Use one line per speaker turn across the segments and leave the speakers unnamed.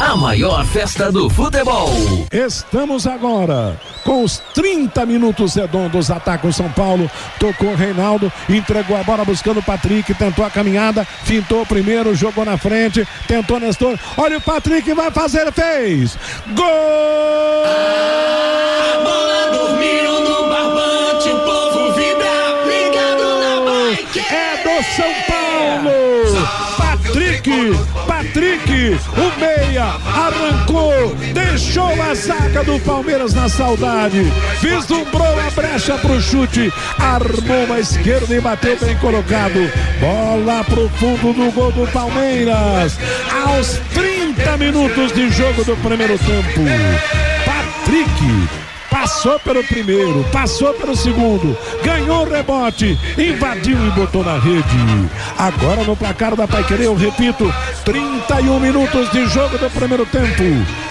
A maior festa do futebol.
Estamos agora com os 30 minutos redondos. Ataca o São Paulo. Tocou Reinaldo. Entregou a bola buscando o Patrick. Tentou a caminhada. Fintou primeiro. Jogou na frente. Tentou Nestor. Olha o Patrick. Vai fazer. Fez. Gol! A bola dormiu meia, arrancou, deixou a zaga do Palmeiras na saudade, vislumbrou a brecha pro chute, armou a esquerda e bateu bem colocado. Bola pro fundo do gol do Palmeiras, aos 30 minutos de jogo do primeiro tempo. Patrick Passou pelo primeiro, passou pelo segundo, ganhou o rebote, invadiu e botou na rede. Agora no placar da Paiquerê, eu repito, 31 minutos de jogo do primeiro tempo.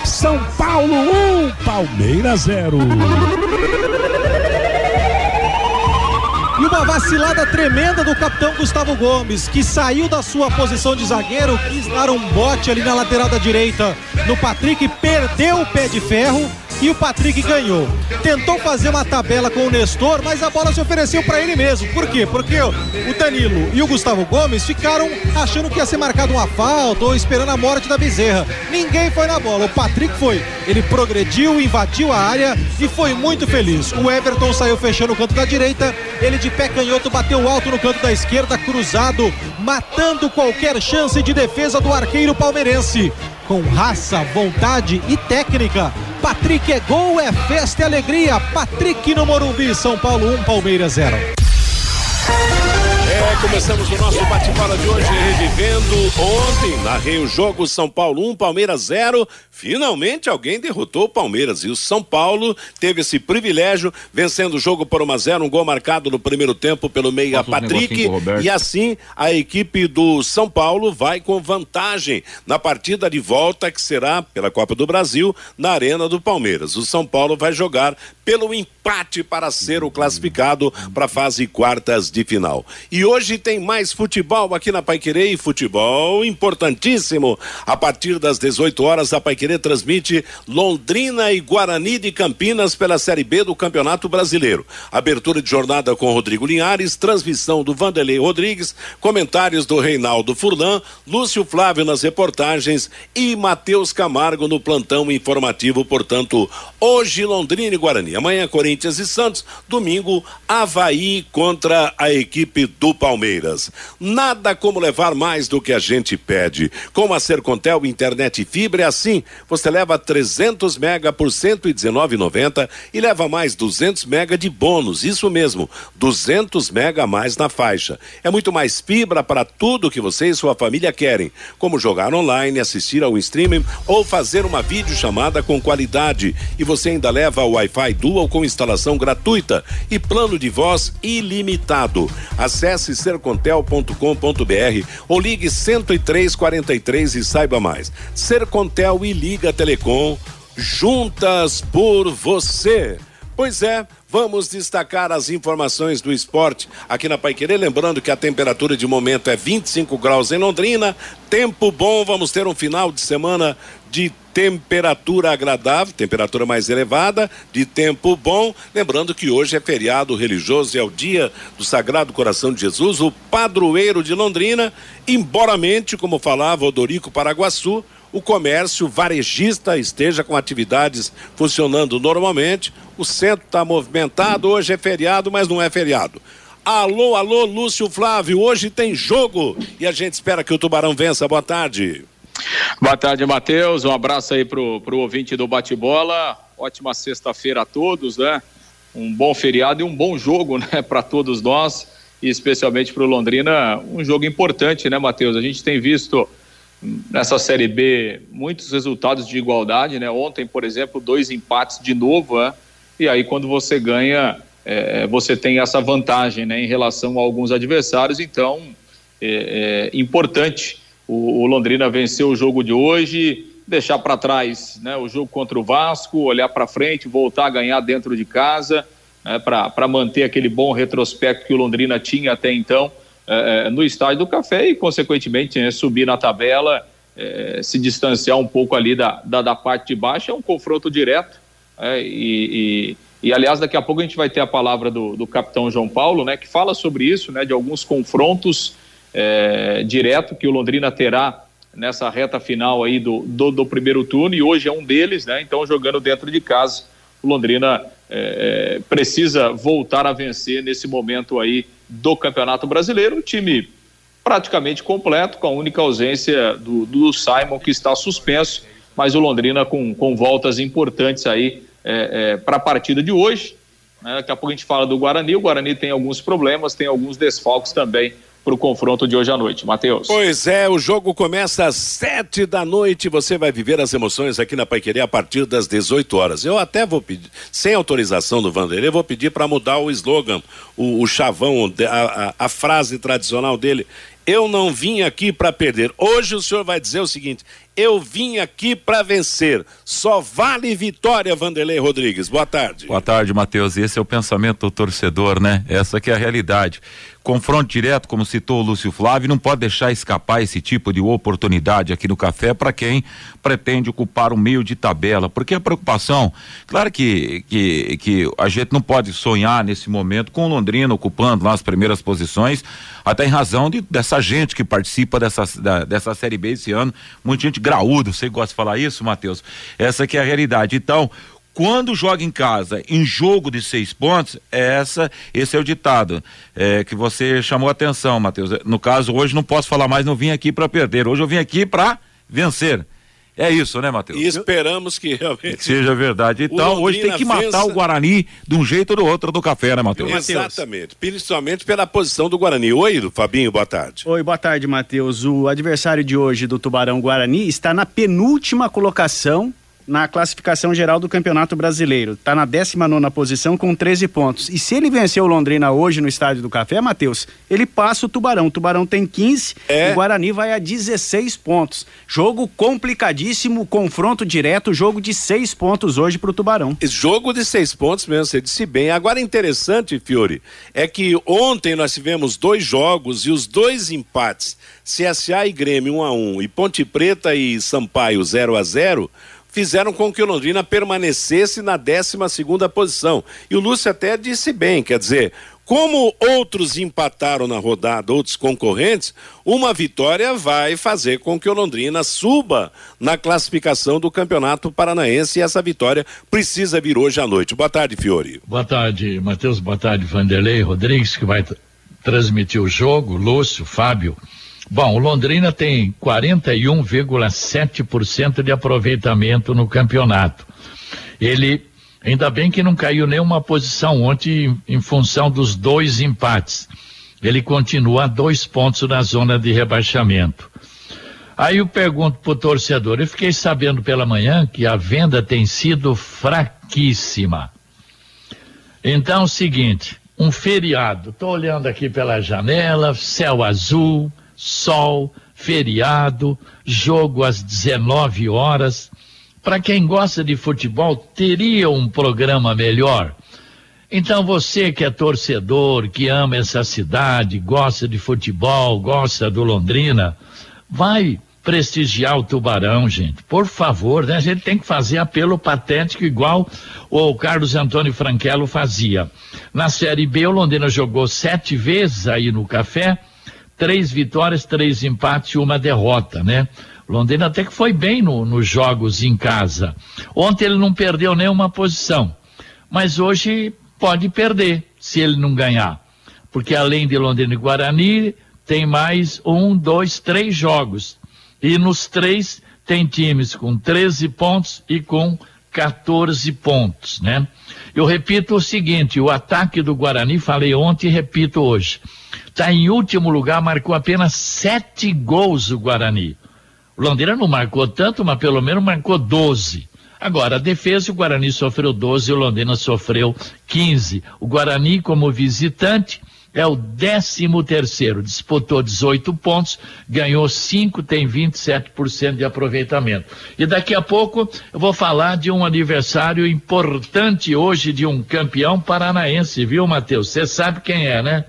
São Paulo 1, Palmeiras 0.
E uma vacilada tremenda do capitão Gustavo Gomes, que saiu da sua posição de zagueiro, quis dar um bote ali na lateral da direita no Patrick, perdeu o pé de ferro e o Patrick ganhou. Tentou fazer uma tabela com o Nestor, mas a bola se ofereceu para ele mesmo. Por quê? Porque o Danilo e o Gustavo Gomes ficaram achando que ia ser marcado uma falta ou esperando a morte da Bezerra. Ninguém foi na bola, o Patrick foi. Ele progrediu, invadiu a área e foi muito feliz. O Everton saiu fechando o canto da direita, ele de pé canhoto bateu alto no canto da esquerda, cruzado, matando qualquer chance de defesa do arqueiro palmeirense com raça, vontade e técnica. Patrick é gol, é festa e alegria. Patrick no Morumbi, São Paulo 1, Palmeiras 0.
É, começamos o nosso bate-bola de hoje revivendo ontem, narrei o jogo São Paulo 1, Palmeiras 0. Finalmente alguém derrotou o Palmeiras e o São Paulo teve esse privilégio, vencendo o jogo por 1 a 0, um gol marcado no primeiro tempo pelo meia Patrick. e assim a equipe do São Paulo vai com vantagem na partida de volta que será pela Copa do Brasil na Arena do Palmeiras. O São Paulo vai jogar pelo empate para ser o classificado para a fase quartas de final. E hoje tem mais futebol aqui na Paiquerê e futebol importantíssimo. A partir das 18 horas a Paiquerê transmite Londrina e Guarani de Campinas pela Série B do Campeonato Brasileiro. Abertura de jornada com Rodrigo Linhares, transmissão do Vanderlei Rodrigues, comentários do Reinaldo Furlan, Lúcio Flávio nas reportagens e Matheus Camargo no plantão informativo. Portanto, hoje Londrina e Guarani. Amanhã Corinthians e Santos. Domingo Havaí contra a equipe do Palmeiras. Nada como levar mais do que a gente pede. Com a Sercontel internet e fibra é assim. Você leva 300 mega por 119,90 e leva mais 200 mega de bônus. Isso mesmo, 200 mega a mais na faixa. É muito mais fibra para tudo que você e sua família querem, como jogar online, assistir ao streaming ou fazer uma videochamada com qualidade. E você ainda leva o Wi-Fi Dual com instalação gratuita e plano de voz ilimitado. Acesse sercontel.com.br ou ligue 10343 e saiba mais. Sercontel e Liga Telecom, juntas por você. Pois é, vamos destacar as informações do esporte aqui na Paiquerê. Lembrando que a temperatura de momento é 25 graus em Londrina. Tempo bom, vamos ter um final de semana de temperatura agradável, temperatura mais elevada, de tempo bom. Lembrando que hoje é feriado religioso e é o dia do Sagrado Coração de Jesus, o padroeiro de Londrina. Embora mente, como falava Odorico Paraguaçu, o comércio varejista esteja com atividades funcionando normalmente. O centro está movimentado, hoje é feriado, mas não é feriado. Alô, alô, Lúcio Flávio, hoje tem jogo e a gente espera que o Tubarão vença. Boa tarde.
Boa tarde, Matheus. Um abraço aí pro, pro ouvinte do bate-bola. Ótima sexta-feira a todos, né? Um bom feriado e um bom jogo, né, para todos nós, e especialmente para o Londrina, um jogo importante, né, Matheus? A gente tem visto nessa Série B muitos resultados de igualdade, né? Ontem, por exemplo, dois empates de novo, né? e aí quando você ganha, é, você tem essa vantagem, né, em relação a alguns adversários, então é, é importante o, o Londrina venceu o jogo de hoje deixar para trás né, o jogo contra o Vasco, olhar para frente, voltar a ganhar dentro de casa, né, para manter aquele bom retrospecto que o Londrina tinha até então é, é, no estádio do Café e, consequentemente, né, subir na tabela, é, se distanciar um pouco ali da, da, da, parte de baixo. É um confronto direto. É, e, e, e, aliás, daqui a pouco a gente vai ter a palavra do, do capitão João Paulo, né, que fala sobre isso, né, de alguns confrontos é, direto que o Londrina terá nessa reta final aí do, do, do, primeiro turno e hoje é um deles, né? Então jogando dentro de casa, o Londrina é, é, precisa voltar a vencer nesse momento aí do Campeonato Brasileiro. Um time praticamente completo, com a única ausência do, do Simon que está suspenso, mas o Londrina com, com voltas importantes aí é, é para a partida de hoje. Né? Daqui a pouco a gente fala do Guarani. O Guarani tem alguns problemas, tem alguns desfalques também para o confronto de hoje à noite. Matheus.
Pois é, o jogo começa às sete da noite. Você vai viver as emoções aqui na Paiqueria a partir das 18 horas. Eu até vou pedir, sem autorização do Vanderlei, vou pedir para mudar o slogan, o, o chavão, a, a, a frase tradicional dele. Eu não vim aqui para perder. Hoje o senhor vai dizer o seguinte: eu vim aqui para vencer. Só vale vitória, Vanderlei Rodrigues. Boa tarde.
Boa tarde, Matheus. Esse é o pensamento do torcedor, né? Essa que é a realidade confronto direto, como citou o Lúcio Flávio, não pode deixar escapar esse tipo de oportunidade aqui no café para quem pretende ocupar o meio de tabela, porque a preocupação, claro que, que, que a gente não pode sonhar nesse momento com o Londrina ocupando lá as primeiras posições, até em razão de, dessa gente que participa dessa, da, dessa Série B esse ano, muita gente graúda, você gosta de falar isso, Matheus? Essa que é a realidade. Então, quando joga em casa em jogo de seis pontos, essa, esse é o ditado é, que você chamou a atenção, Matheus. No caso, hoje não posso falar mais, não vim aqui para perder. Hoje eu vim aqui para vencer. É isso, né, Matheus?
E esperamos que realmente
seja verdade. Então, hoje tem que matar vença... o Guarani de um jeito ou do outro do café, né, Matheus?
Exatamente. Principalmente pela posição do Guarani. Oi, Fabinho, boa tarde.
Oi, boa tarde, Matheus. O adversário de hoje do Tubarão Guarani está na penúltima colocação na classificação geral do Campeonato Brasileiro. Está na 19 posição com 13 pontos. E se ele vencer o Londrina hoje no Estádio do Café, Matheus, ele passa o Tubarão. O Tubarão tem 15 é. e o Guarani vai a 16 pontos. Jogo complicadíssimo, confronto direto, jogo de seis pontos hoje para o Tubarão.
Jogo de seis pontos mesmo, você disse bem. Agora interessante, Fiore, é que ontem nós tivemos dois jogos e os dois empates, CSA e Grêmio 1 a 1 e Ponte Preta e Sampaio 0 a 0 fizeram com que o Londrina permanecesse na 12 segunda posição. E o Lúcio até disse bem, quer dizer, como outros empataram na rodada, outros concorrentes, uma vitória vai fazer com que o Londrina suba na classificação do Campeonato Paranaense e essa vitória precisa vir hoje à noite. Boa tarde, Fiore.
Boa tarde, Matheus. Boa tarde, Vanderlei Rodrigues, que vai transmitir o jogo, Lúcio, Fábio. Bom, Londrina tem 41,7% de aproveitamento no campeonato. Ele, ainda bem que não caiu nenhuma posição ontem em função dos dois empates. Ele continua a dois pontos na zona de rebaixamento. Aí eu pergunto pro torcedor, eu fiquei sabendo pela manhã que a venda tem sido fraquíssima. Então, é o seguinte, um feriado, tô olhando aqui pela janela, céu azul, sol, feriado, jogo às 19 horas. Para quem gosta de futebol, teria um programa melhor. Então você que é torcedor, que ama essa cidade, gosta de futebol, gosta do Londrina, vai prestigiar o Tubarão, gente. Por favor, né? A gente tem que fazer apelo patético igual o Carlos Antônio Franquelo fazia. Na Série B, o Londrina jogou sete vezes aí no café três vitórias, três empates e uma derrota, né? Londrina até que foi bem no, nos jogos em casa. Ontem ele não perdeu nenhuma posição, mas hoje pode perder se ele não ganhar, porque além de Londrina e Guarani tem mais um, dois, três jogos e nos três tem times com 13 pontos e com 14 pontos, né? Eu repito o seguinte: o ataque do Guarani, falei ontem e repito hoje está em último lugar, marcou apenas sete gols o Guarani. O Londrina não marcou tanto, mas pelo menos marcou 12. Agora, a defesa, o Guarani sofreu 12 e o Londrina sofreu 15. O Guarani, como visitante, é o 13 terceiro, disputou 18 pontos, ganhou 5, tem 27% de aproveitamento. E daqui a pouco eu vou falar de um aniversário importante hoje de um campeão paranaense, viu, Matheus? Você sabe quem é, né?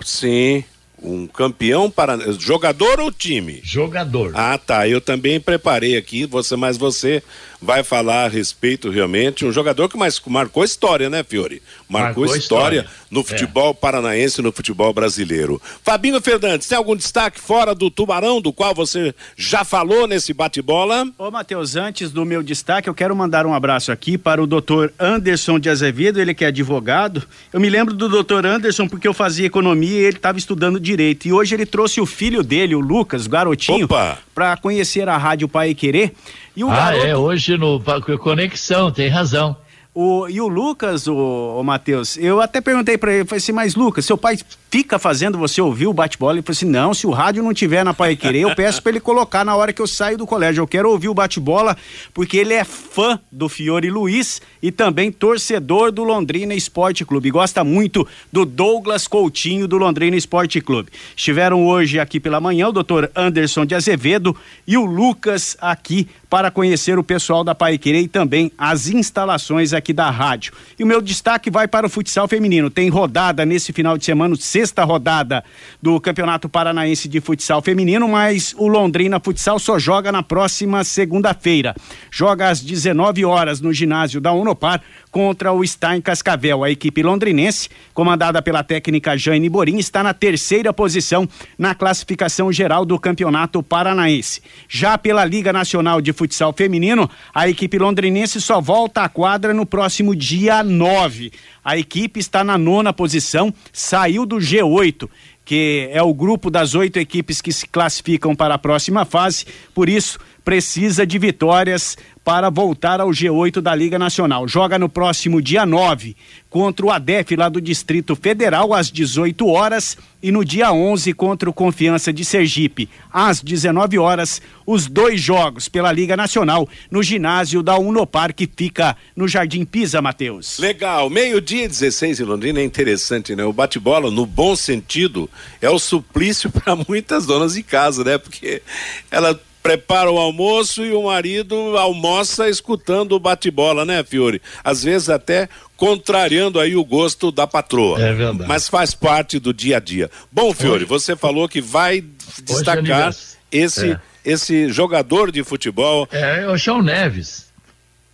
Sim, um campeão para jogador ou time?
Jogador.
Ah, tá. Eu também preparei aqui, você, mas você vai falar a respeito realmente um jogador que mais marcou história, né, Fiore? Marcou, marcou história, história, no é. futebol é. paranaense, no futebol brasileiro. Fabinho Fernandes, tem algum destaque fora do Tubarão, do qual você já falou nesse bate-bola?
Ô, Matheus, antes do meu destaque, eu quero mandar um abraço aqui para o doutor Anderson de Azevedo, ele que é advogado. Eu me lembro do doutor Anderson porque eu fazia economia e ele estava estudando direito. E hoje ele trouxe o filho dele, o Lucas, o garotinho, para conhecer a Rádio Pai Querer.
E o ah, garoto... é, hoje no Conexão, tem razão.
O, e o Lucas, o, o Matheus, eu até perguntei para ele, falei assim, mas Lucas, seu pai fica fazendo você ouvir o bate-bola? Ele falou assim, não, se o rádio não tiver na Pai Querer, eu peço para ele colocar na hora que eu saio do colégio. Eu quero ouvir o bate-bola, porque ele é fã do Fiore Luiz e também torcedor do Londrina Esporte Clube. Gosta muito do Douglas Coutinho do Londrina Esporte Clube. Estiveram hoje aqui pela manhã o doutor Anderson de Azevedo e o Lucas aqui para conhecer o pessoal da Pai Querer e também as instalações aqui da rádio. E o meu destaque vai para o futsal feminino. Tem rodada nesse final de semana, sexta rodada do Campeonato Paranaense de Futsal Feminino, mas o Londrina Futsal só joga na próxima segunda-feira. Joga às 19 horas no ginásio da Unopar contra o Stein Cascavel. A equipe londrinense, comandada pela técnica Jane Borim, está na terceira posição na classificação geral do Campeonato Paranaense. Já pela Liga Nacional de Futsal Feminino, a equipe londrinense só volta à quadra no próximo dia 9. A equipe está na nona posição, saiu do G8 que é o grupo das oito equipes que se classificam para a próxima fase, por isso precisa de vitórias para voltar ao G8 da Liga Nacional. Joga no próximo dia 9 contra o ADEF lá do Distrito Federal às 18 horas e no dia 11 contra o Confiança de Sergipe às 19 horas, os dois jogos pela Liga Nacional no ginásio da Unopar que fica no Jardim Pisa, Matheus.
Legal, meio-dia 16 em Londrina é interessante, né? O bate-bola no bom sentido é o suplício para muitas donas de casa, né? Porque ela prepara o almoço e o marido almoça escutando o bate-bola, né, Fiore? Às vezes até contrariando aí o gosto da patroa.
É verdade.
Mas faz parte do dia a dia. Bom, Fiore, Hoje... você falou que vai é destacar é esse, é. esse jogador de futebol.
É, é o João Neves.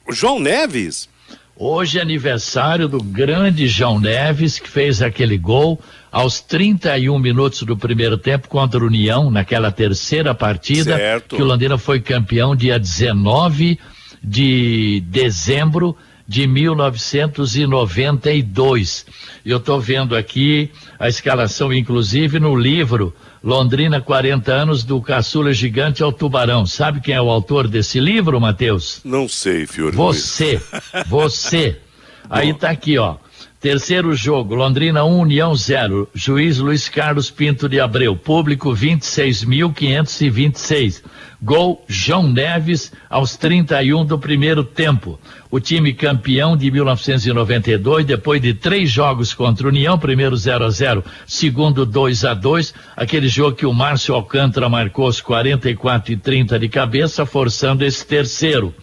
O João Neves?
Hoje é aniversário do grande João Neves, que fez aquele gol aos 31 minutos do primeiro tempo contra o União, naquela terceira partida, certo. que o Londrina foi campeão dia 19 de dezembro de 1992. Eu estou vendo aqui a escalação, inclusive, no livro Londrina 40 anos do Caçula Gigante ao Tubarão. Sabe quem é o autor desse livro, Matheus?
Não sei, Fiore.
Você, você. Aí tá aqui, ó. Terceiro jogo, Londrina 1, União 0. Juiz Luiz Carlos Pinto de Abreu. Público 26.526. Gol João Neves aos 31 do primeiro tempo. O time campeão de 1992, depois de três jogos contra União, primeiro 0 a 0 segundo 2 a 2 aquele jogo que o Márcio Alcântara marcou os 44 e 30 de cabeça, forçando esse terceiro.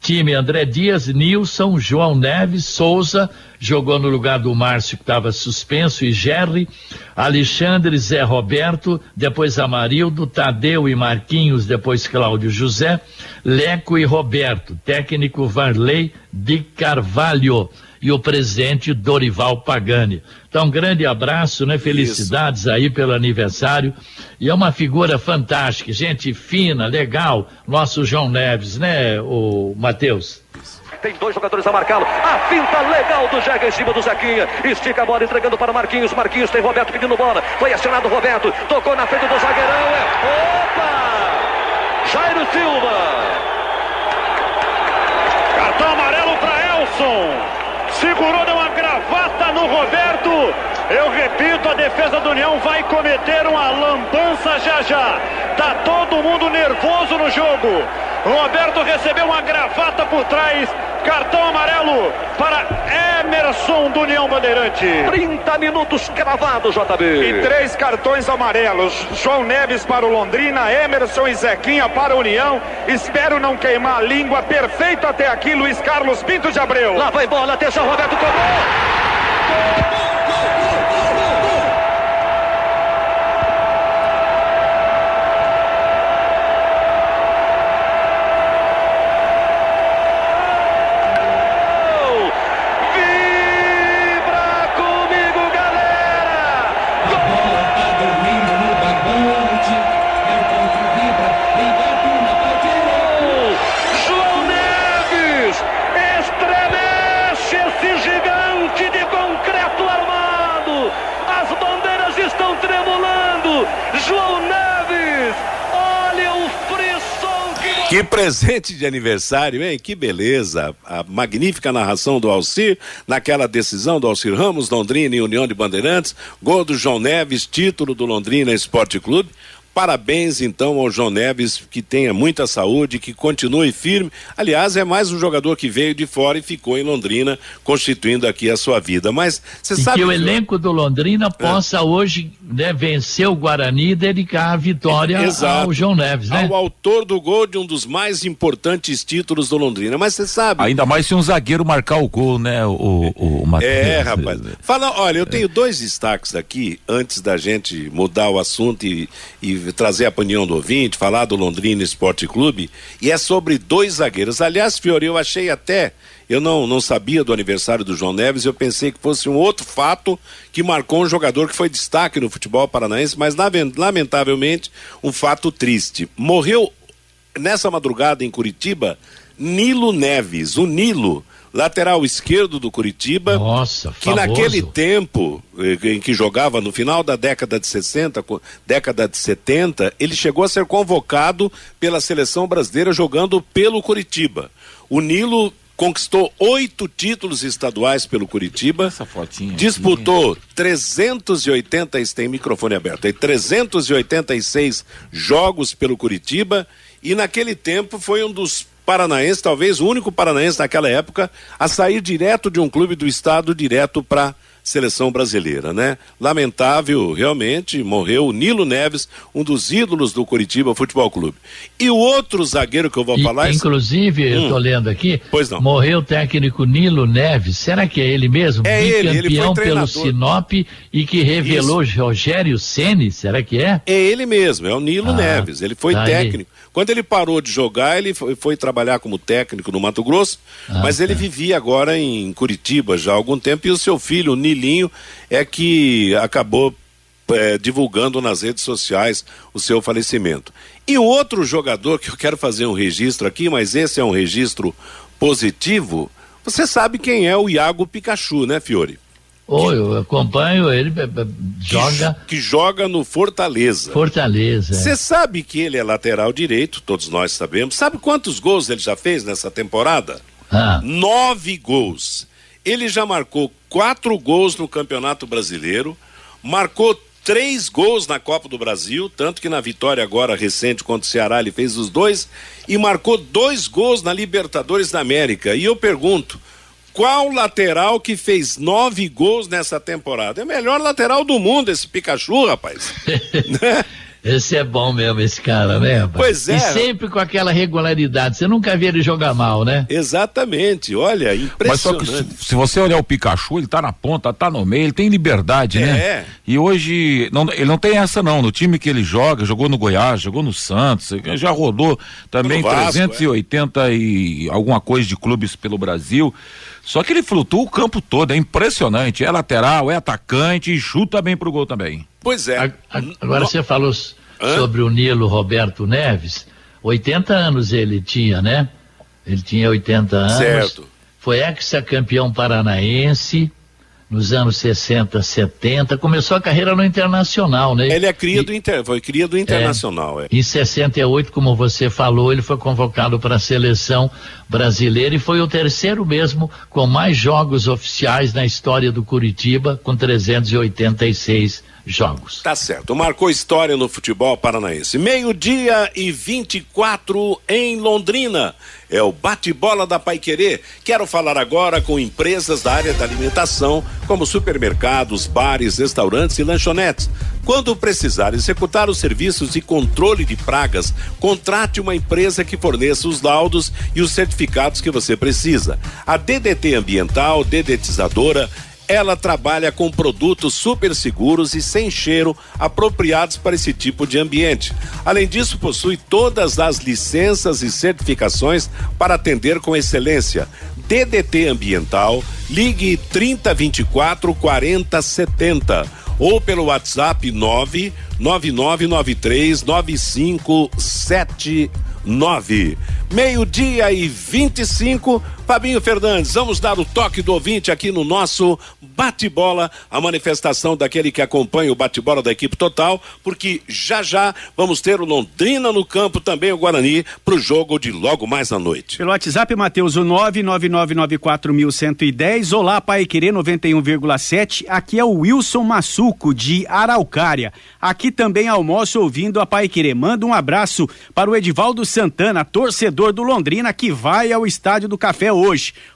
Time André Dias, Nilson, João Neves, Souza, jogou no lugar do Márcio que estava suspenso e Gerry, Alexandre, Zé Roberto, depois Amarildo, Tadeu e Marquinhos, depois Cláudio José, Leco e Roberto, técnico Varley de Carvalho e o presidente Dorival Pagani. Então, um grande abraço, né? Felicidades Isso. aí pelo aniversário. E é uma figura fantástica, gente fina, legal, nosso João Neves, né, o Matheus?
Tem dois jogadores a marcá-lo. A finta legal do Jega em cima do Zequinha. Estica a bola entregando para Marquinhos. Marquinhos tem Roberto pedindo bola. Foi acionado Roberto. Tocou na frente do zagueirão. É... Opa! Jairo Silva.
Cartão amarelo para Elson. Segurou, deu uma gravata no Roberto.
Eu repito, a defesa do União vai cometer uma lambança já já. Tá todo mundo nervoso no jogo. Roberto recebeu uma gravata por trás. Cartão amarelo para Emerson do União Bandeirante.
30 minutos cravados, JB.
E três cartões amarelos. João Neves para o Londrina, Emerson e Zequinha para a União. Espero não queimar a língua. Perfeito até aqui, Luiz Carlos Pinto de Abreu.
Lá vai bola, atenção, Roberto cobrou. Vibra comigo, galera! Gol! João Neves estremece esse gigante de concreto armado. As bandeiras estão tremulando. João Neves, olha o frisson que
presente de aniversário, hein? Que beleza. A magnífica narração do Alcir, naquela decisão do Alcir Ramos, Londrina e União de Bandeirantes, gol do João Neves, título do Londrina Esporte Clube. Parabéns então ao João Neves, que tenha muita saúde, que continue firme. Aliás, é mais um jogador que veio de fora e ficou em Londrina, constituindo aqui a sua vida. Mas você sabe.
que o elenco do Londrina
É.
possa hoje né, vencer o Guarani e dedicar a vitória
Exato.
ao João Neves, né?
Ao autor do gol de um dos mais importantes títulos do Londrina. Mas você sabe.
Ainda mais se um zagueiro marcar o gol, né, o, o, o Matheus.
É, rapaz. Fala, olha, eu tenho dois destaques aqui, antes da gente mudar o assunto e, e trazer a opinião do ouvinte, falar do Londrina Esporte Clube, e é sobre dois zagueiros. Aliás, Fiori, eu achei até, eu não, não sabia do aniversário do João Neves, eu pensei que fosse um outro fato que marcou um jogador que foi destaque no futebol paranaense, mas lamen- lamentavelmente um fato triste. Morreu nessa madrugada em Curitiba, Nilo Neves, o Nilo, lateral esquerdo do Curitiba.
Nossa,
que
famoso.
naquele tempo eh, em que jogava no final da década de 60, co- década de 70, ele chegou a ser convocado pela seleção brasileira jogando pelo Curitiba. O Nilo conquistou oito títulos estaduais pelo Curitiba.
Fotinha. aqui.
Disputou 380, tem microfone aberto, aí 386 jogos pelo Curitiba e naquele tempo foi um dos paranaenses, talvez o único paranaense naquela época a sair direto de um clube do estado direto para seleção brasileira, né? Lamentável, realmente, morreu o Nilo Neves, um dos ídolos do Curitiba Futebol Clube. E o outro zagueiro que eu vou
E,
falar é
inclusive, eu
Hum.
tô lendo aqui,
Pois não.
morreu o técnico Nilo Neves. Será que é ele mesmo?
É ele, ele foi
Bicampeão pelo
treinador.
Sinop e que revelou Rogério Ceni. Será que é?
É ele mesmo, é o Nilo
Ah,
Neves. Ele foi
tá aí.
Quando ele parou de jogar, ele foi, foi trabalhar como técnico no Mato Grosso,
Ah,
mas ele
tá.
vivia agora em Curitiba já há algum tempo. E o seu filho, o Nilinho, é que acabou eh, divulgando nas redes sociais o seu falecimento. E o outro jogador que eu quero fazer um registro aqui, mas esse é um registro positivo. Você sabe quem é o Iago Pikachu, né, Fiore?
Ou eu acompanho ele, be- be- joga
Que joga no Fortaleza.
Fortaleza.
Você sabe que ele é lateral direito, todos nós sabemos. Sabe quantos gols ele já fez nessa temporada?
Ah,
Nove gols. Ele já marcou quatro gols no Campeonato Brasileiro, marcou três gols na Copa do Brasil, tanto que na vitória agora recente contra o Ceará ele fez os dois, e marcou dois gols na Libertadores da América. E eu pergunto. Qual lateral que fez nove gols nessa temporada? É o melhor lateral do mundo, esse Pikachu, rapaz. Né?
esse é bom mesmo, esse cara, né? rapaz?
Pois é.
E sempre com aquela regularidade. Você nunca vê ele jogar mal, né?
Exatamente, olha,
Mas só que
impressionante.
se, se você olhar o Pikachu, ele tá na ponta, tá no meio, ele tem liberdade,
É.
né? E hoje, não, ele não tem essa não, no time que ele joga, jogou no Goiás, jogou no Santos, já rodou também
Vasco,
380 e alguma coisa de clubes pelo Brasil. Só que ele flutua o campo todo, é impressionante, é lateral, é atacante e chuta bem pro gol também.
Pois é.
A- a- Agora
No-
você falou
Hã?
sobre o Nilo Roberto Neves. 80 anos ele tinha, né? Ele tinha 80 anos.
Certo.
Foi ex-campeão paranaense, nos anos 60, 70, começou a carreira no Internacional, né?
Ele é cria do Inter, foi cria do Internacional, é.
Em 68, como você falou, ele foi convocado para a seleção brasileira e foi o terceiro mesmo com mais jogos oficiais na história do Curitiba, com 386 jogos.
Tá certo. Marcou história no futebol paranaense. Meio-dia e 24 em Londrina. É o bate-bola da Paiquerê. Quero falar agora com empresas da área da alimentação, como supermercados, bares, restaurantes e lanchonetes. Quando precisar executar os serviços de controle de pragas, contrate uma empresa que forneça os laudos e os certificados que você precisa. A DDT Ambiental, dedetizadora, ela trabalha com produtos super seguros e sem cheiro, apropriados para esse tipo de ambiente. Além disso, possui todas as licenças e certificações para atender com excelência. DDT Ambiental, ligue 3024 4070 ou pelo WhatsApp 99993 9579. Meio-dia e 25. Fabinho Fernandes, vamos dar o toque do ouvinte aqui no nosso bate-bola, a manifestação daquele que acompanha o bate-bola da equipe total, porque já já vamos ter o Londrina no campo, também o Guarani, para o jogo de logo mais à noite.
Pelo WhatsApp, Matheus, o 99994110. Olá, Pai Querer 91,7. Aqui é o Wilson Massuco, de Araucária. Aqui também almoço ouvindo a Pai Querer. Manda um abraço para o Edivaldo Santana, torcedor do Londrina, que vai ao Estádio do Café hoje.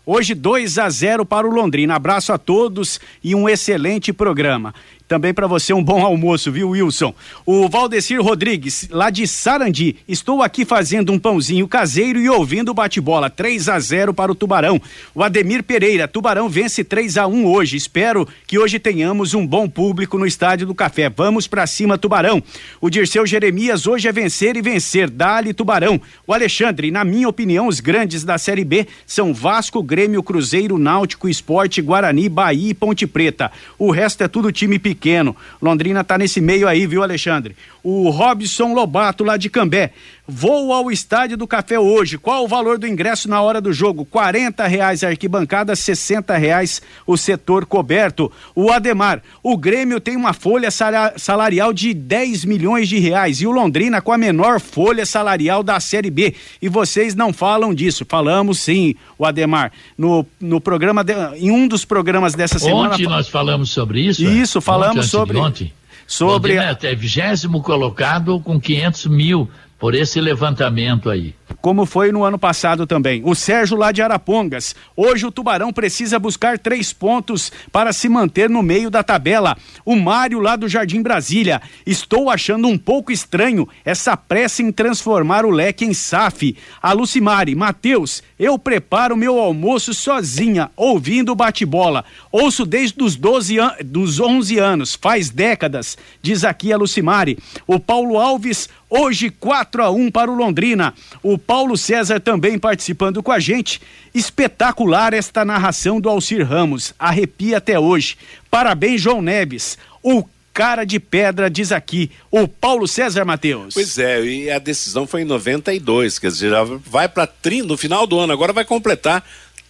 Hoje 2 a 0 para o Londrina. Abraço a todos e um excelente programa. Também para você um bom almoço, viu, Wilson? O Valdecir Rodrigues, lá de Sarandi. Estou aqui fazendo um pãozinho caseiro e ouvindo o bate-bola. 3 a 0 para o Tubarão. O Ademir Pereira, Tubarão vence 3 a 1 hoje. Espero que hoje tenhamos um bom público no Estádio do Café. Vamos para cima, Tubarão. O Dirceu Jeremias, hoje é vencer e vencer. Dali, Tubarão. O Alexandre, na minha opinião, os grandes da Série B são Vasco, Grêmio, Cruzeiro, Náutico, Esporte, Guarani, Bahia e Ponte Preta. O resto é tudo time pequeno pequeno. Londrina tá nesse meio aí, viu, Alexandre? O Robson Lobato, lá de Cambé. Vou ao estádio do Café hoje. Qual o valor do ingresso na hora do jogo? Quarenta reais a arquibancada, sessenta reais o setor coberto. O Ademar, o Grêmio tem uma folha salarial de 10 milhões de reais e o Londrina com a menor folha salarial da Série B. E vocês não falam disso. Falamos sim, o Ademar. No, no programa, de, em um dos programas dessa semana.
Ontem nós falamos sobre isso.
Isso, falamos ontem, sobre.
Ontem.
Sobre.
Londrina é vigésimo colocado com 500 mil por esse levantamento aí.
Como foi no ano passado também. O Sérgio lá de Arapongas. Hoje o Tubarão precisa buscar três pontos para se manter no meio da tabela. O Mário lá do Jardim Brasília. Estou achando um pouco estranho essa pressa em transformar o leque em SAF. A Lucimari, Matheus, eu preparo meu almoço sozinha, ouvindo bate-bola. Ouço desde os 12 an dos 11 anos, faz décadas, diz aqui a Lucimari. O Paulo Alves, hoje 4 a 1 para o Londrina. O Paulo César também participando com a gente. Espetacular esta narração do Alcir Ramos. Arrepia até hoje. Parabéns, João Neves. O cara de pedra, diz aqui o Paulo César Matheus.
Pois é, e a decisão foi em 92, quer dizer, já vai para 30 no final do ano, agora vai completar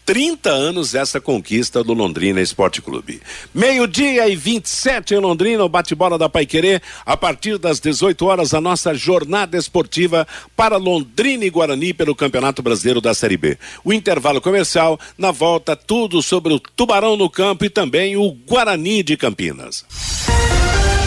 30 anos essa conquista do Londrina Esporte Clube. Meio-dia e 27 em Londrina, o bate-bola da Paiquerê. A partir das 18 horas, a nossa jornada esportiva para Londrina e Guarani pelo Campeonato Brasileiro da Série B. O intervalo comercial, na volta, tudo sobre o Tubarão no campo e também o Guarani de Campinas.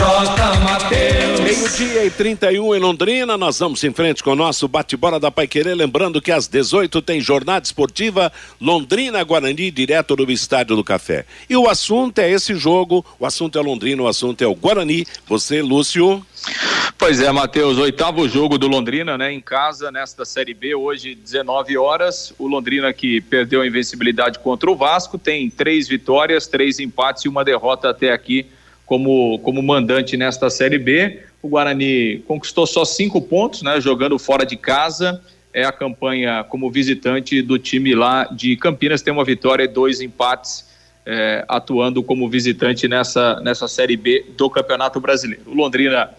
J. Mateus. Meio-dia e 31 em Londrina, nós vamos em frente com o nosso bate-bola da Paiquerê. Lembrando que às 18 tem jornada esportiva Londrina Guarani, direto do Estádio do Café. E o assunto é esse jogo, o assunto é Londrina, o assunto é o Guarani. Você, Lúcio.
Pois é, Matheus, oitavo jogo do Londrina, né, em casa, nesta Série B, hoje 19 horas. O Londrina que perdeu a invencibilidade contra o Vasco, tem três vitórias, três empates e uma derrota até aqui como, como mandante nesta Série B. O Guarani conquistou só cinco pontos, né, jogando fora de casa. É a campanha como visitante do time lá de Campinas, tem uma vitória e dois empates, é, atuando como visitante nessa, nessa Série B do Campeonato Brasileiro. O Londrina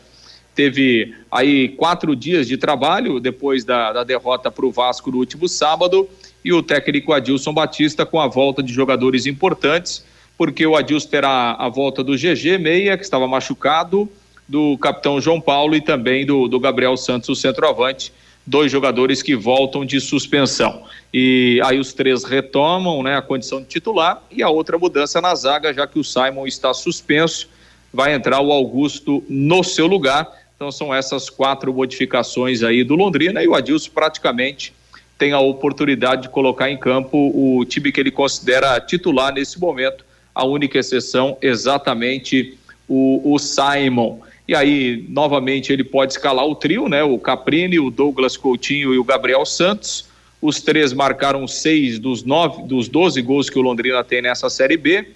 teve aí quatro dias de trabalho depois da, da derrota para o Vasco no último sábado e o técnico Adilson Batista com a volta de jogadores importantes, porque o Adilson terá a volta do GG Meia, que estava machucado, do capitão João Paulo e também do, do Gabriel Santos, o centroavante, dois jogadores que voltam de suspensão. E aí os três retomam né, a condição de titular e a outra mudança na zaga, já que o Simon está suspenso, vai entrar o Augusto no seu lugar. Então são essas quatro modificações aí do Londrina e o Adilson praticamente tem a oportunidade de colocar em campo o time que ele considera titular nesse momento. A única exceção, exatamente o, o Simon. E aí, novamente, ele pode escalar o trio, né? O Caprini, o Douglas Coutinho e o Gabriel Santos. Os três marcaram seis dos nove, dos 12 gols que o Londrina tem nessa Série B.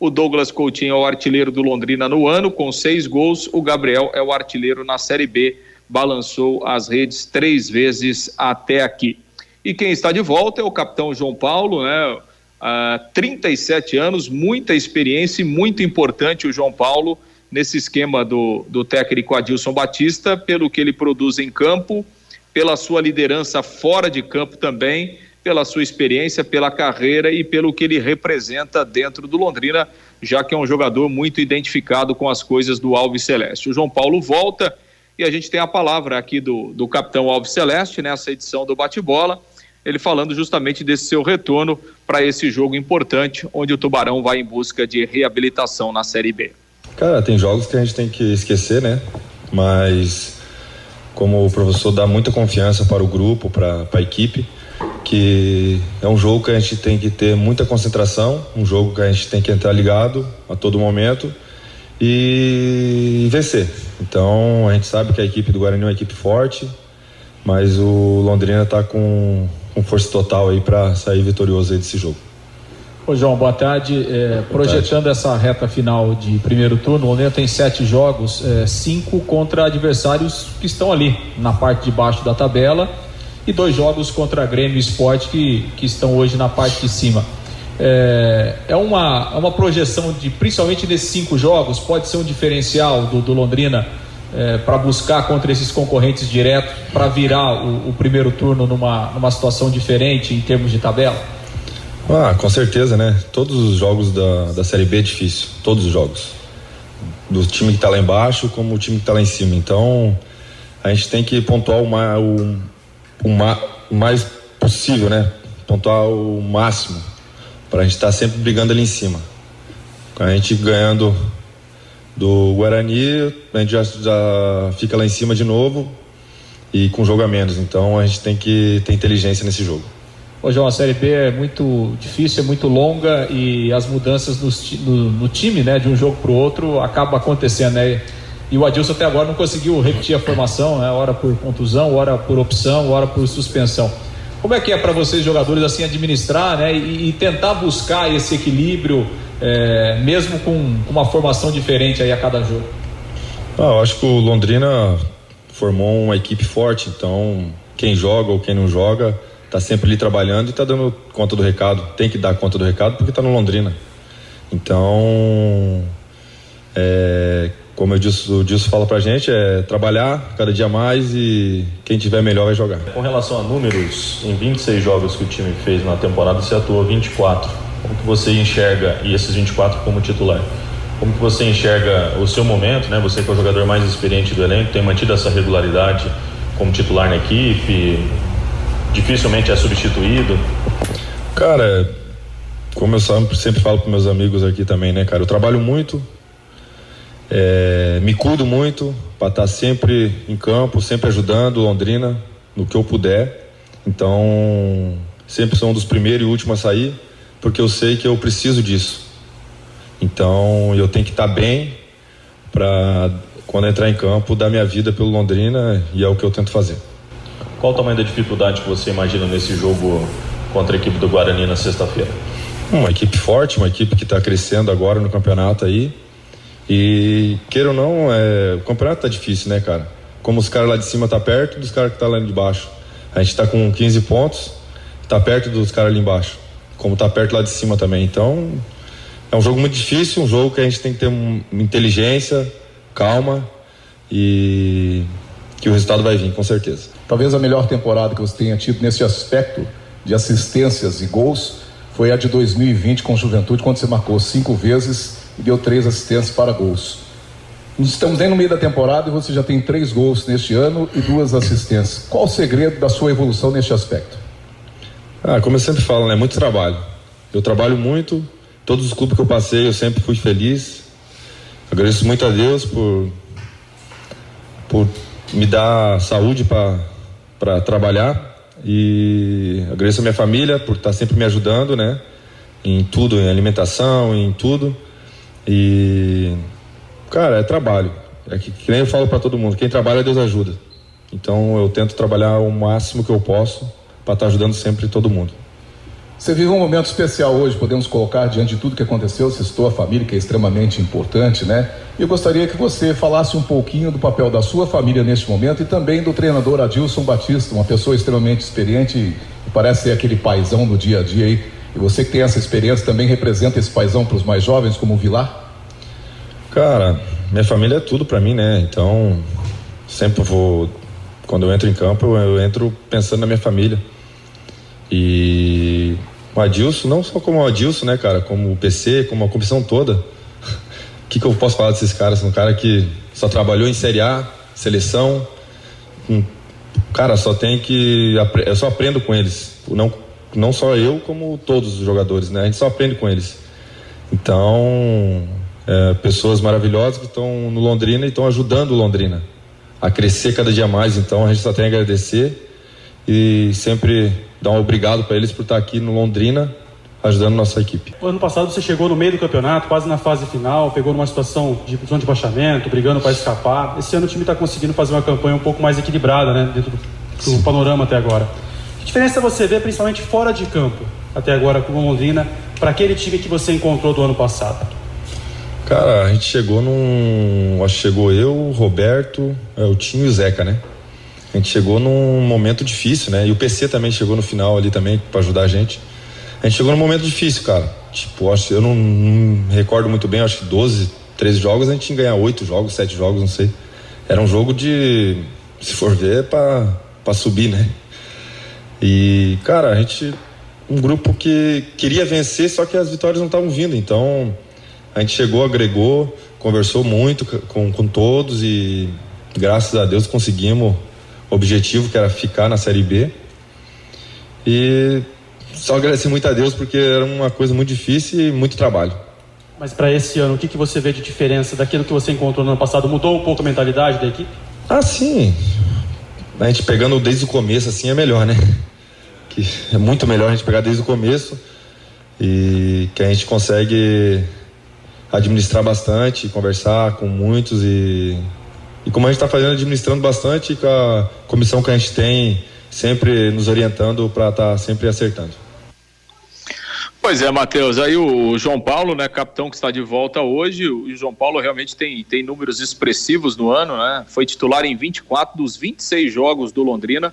O Douglas Coutinho é o artilheiro do Londrina no ano, com seis gols. O Gabriel é o artilheiro na Série B, balançou as redes três vezes até aqui. E quem está de volta é o capitão João Paulo, né? Uh, 37 anos, muita experiência e muito importante o João Paulo nesse esquema do, do técnico Adilson Batista, pelo que ele produz em campo, pela sua liderança fora de campo também, pela sua experiência, pela carreira e pelo que ele representa dentro do Londrina, já que é um jogador muito identificado com as coisas do Alves Celeste. O João Paulo volta e a gente tem a palavra aqui do, do capitão Alves Celeste nessa edição do Bate-Bola ele falando justamente desse seu retorno para esse jogo importante, onde o Tubarão vai em busca de reabilitação na Série B.
Cara, tem jogos que a gente tem que esquecer, né? Mas como o professor dá muita confiança para o grupo, para a equipe, que é um jogo que a gente tem que ter muita concentração, um jogo que a gente tem que entrar ligado a todo momento e vencer. Então a gente sabe que a equipe do Guarani é uma equipe forte, mas o Londrina está com com força total aí para sair vitorioso desse jogo.
Ô João, boa tarde. É, boa projetando tarde. essa reta final de primeiro turno, o Londrina tem sete jogos, é, cinco contra adversários que estão ali na parte de baixo da tabela e dois jogos contra Grêmio e Esporte que, que estão hoje na parte de cima. É, é uma, é uma projeção de, principalmente nesses cinco jogos, pode ser um diferencial do, do Londrina é, para buscar contra esses concorrentes diretos, para virar o, o, primeiro turno numa, numa situação diferente em termos de tabela?
Ah, com certeza, né? Todos os jogos da, da Série B é difícil, todos os jogos. Do time que está lá embaixo como o time que está lá em cima. Então, a gente tem que pontuar o, ma, o, o, ma, o mais possível, né? Pontuar o máximo, para a gente estar tá sempre brigando ali em cima. A gente ganhando do Guarani, a gente já, já fica lá em cima de novo e com jogo a menos. Então a gente tem que ter inteligência nesse jogo.
Ô João, a Série B é muito difícil, é muito longa e as mudanças no, no, no time, né, de um jogo para o outro, acaba acontecendo, né? E o Adilson até agora não conseguiu repetir a formação, né? Hora por contusão, hora por opção, hora por suspensão. Como é que é para vocês jogadores assim administrar, né? E, e tentar buscar esse equilíbrio é, mesmo com, uma formação diferente aí a cada jogo?
Ah, eu acho que o Londrina formou uma equipe forte, então quem joga ou quem não joga está sempre ali trabalhando e está dando conta do recado. Tem que dar conta do recado porque está no Londrina. Então, é, como eu disse, o Dilson fala pra gente, é trabalhar cada dia mais e quem tiver melhor vai jogar.
Com relação a números, em 26 jogos que o time fez na temporada, você atuou 24. Como que você enxerga e esses 24 como titular? Como que você enxerga o seu momento, né? Você que é o jogador mais experiente do elenco, tem mantido essa regularidade como titular na equipe, dificilmente é substituído.
Cara, como eu sempre falo para meus amigos aqui também, né, cara? Eu trabalho muito, é, me cuido muito para estar tá sempre em campo, sempre ajudando Londrina no que eu puder. Então, sempre sou um dos primeiros e últimos a sair porque eu sei que eu preciso disso. Então eu tenho que estar bem para quando entrar em campo dar minha vida pelo Londrina e é o que eu tento fazer.
Qual o tamanho da dificuldade que você imagina nesse jogo contra a equipe do Guarani na sexta-feira?
Uma equipe forte, uma equipe que está crescendo agora no campeonato aí. E queira ou não, é, o campeonato tá difícil, né, cara? Como os caras lá de cima tá perto dos caras que tá lá de baixo. A gente tá com 15 pontos, tá perto dos caras ali embaixo como está perto lá de cima também. Então, é um jogo muito difícil, um jogo que a gente tem que ter uma inteligência, calma e que o resultado vai vir, com certeza.
Talvez a melhor temporada que você tenha tido nesse aspecto de assistências e gols foi a de 2020 com Juventude, quando você marcou cinco vezes e deu três assistências para gols. Estamos nem no meio da temporada e você já tem três gols neste ano e duas assistências. Qual o segredo da sua evolução neste aspecto?
Ah, como eu sempre falo, né? Muito trabalho. Eu trabalho muito. Todos os clubes que eu passei, eu sempre fui feliz. Agradeço muito a Deus por por me dar saúde para trabalhar e agradeço a minha família por estar sempre me ajudando, né? Em tudo, em alimentação, em tudo. E cara, é trabalho. É que, que nem eu falo para todo mundo, quem trabalha Deus ajuda. Então eu tento trabalhar o máximo que eu posso para estar ajudando sempre todo mundo.
Você vive um momento especial hoje, podemos colocar diante de tudo que aconteceu, você citou a família, que é extremamente importante, né? E eu gostaria que você falasse um pouquinho do papel da sua família neste momento e também do treinador Adilson Batista, uma pessoa extremamente experiente e parece ser aquele paizão do dia a dia aí. E você que tem essa experiência também representa esse paizão para os mais jovens, como o Vilar?
Cara, minha família é tudo para mim, né? Então, sempre vou. Quando eu entro em campo, eu entro pensando na minha família. E o Adilson, não só como o Adilson, né, cara, como o PC, como a comissão toda. O que, que eu posso falar desses caras? Um cara que só trabalhou em Série A, seleção. Um, cara, só tem que. Eu só aprendo com eles. Não, não só eu, como todos os jogadores, né? A gente só aprende com eles. Então, é, pessoas maravilhosas que estão no Londrina e estão ajudando o Londrina a crescer cada dia mais. Então, a gente só tem a agradecer e sempre dar um obrigado para eles por estar aqui no Londrina ajudando nossa equipe.
O ano passado você chegou no meio do campeonato, quase na fase final, pegou numa situação de zona de baixamento, brigando para escapar. Esse ano o time está conseguindo fazer uma campanha um pouco mais equilibrada, né, dentro do, do panorama até agora. Que diferença você vê, principalmente fora de campo, até agora com o Londrina, para aquele time que você encontrou do ano passado?
Cara, a gente chegou num. Acho que chegou eu, o Roberto, é, o Tinho e o Zeca, né? A gente chegou num momento difícil, né? E o PC também chegou no final ali também para ajudar a gente. A gente chegou num momento difícil, cara. Tipo, acho, eu não, não recordo muito bem, acho que 12, 13 jogos, a gente tinha que ganhar 8 jogos, 7 jogos, não sei. Era um jogo de, se for ver, para pra subir, né? E, cara, a gente. Um grupo que queria vencer, só que as vitórias não estavam vindo. Então, a gente chegou, agregou, conversou muito com, com todos e, graças a Deus, conseguimos objetivo, que era ficar na Série B. E só agradecer muito a Deus porque era uma coisa muito difícil e muito trabalho.
Mas para esse ano, o que, que você vê de diferença daquilo que você encontrou no ano passado? Mudou um pouco a mentalidade da equipe?
Ah, sim. A gente pegando desde o começo assim é melhor, né? Que é muito melhor a gente pegar desde o começo e que a gente consegue administrar bastante, conversar com muitos e e como a gente está fazendo, administrando bastante, com a comissão que a gente tem, sempre nos orientando para estar tá sempre acertando.
Pois é, Matheus. Aí o João Paulo, né, capitão que está de volta hoje, o João Paulo realmente tem, tem números expressivos no ano, né? Foi titular em 24 dos 26 jogos do Londrina.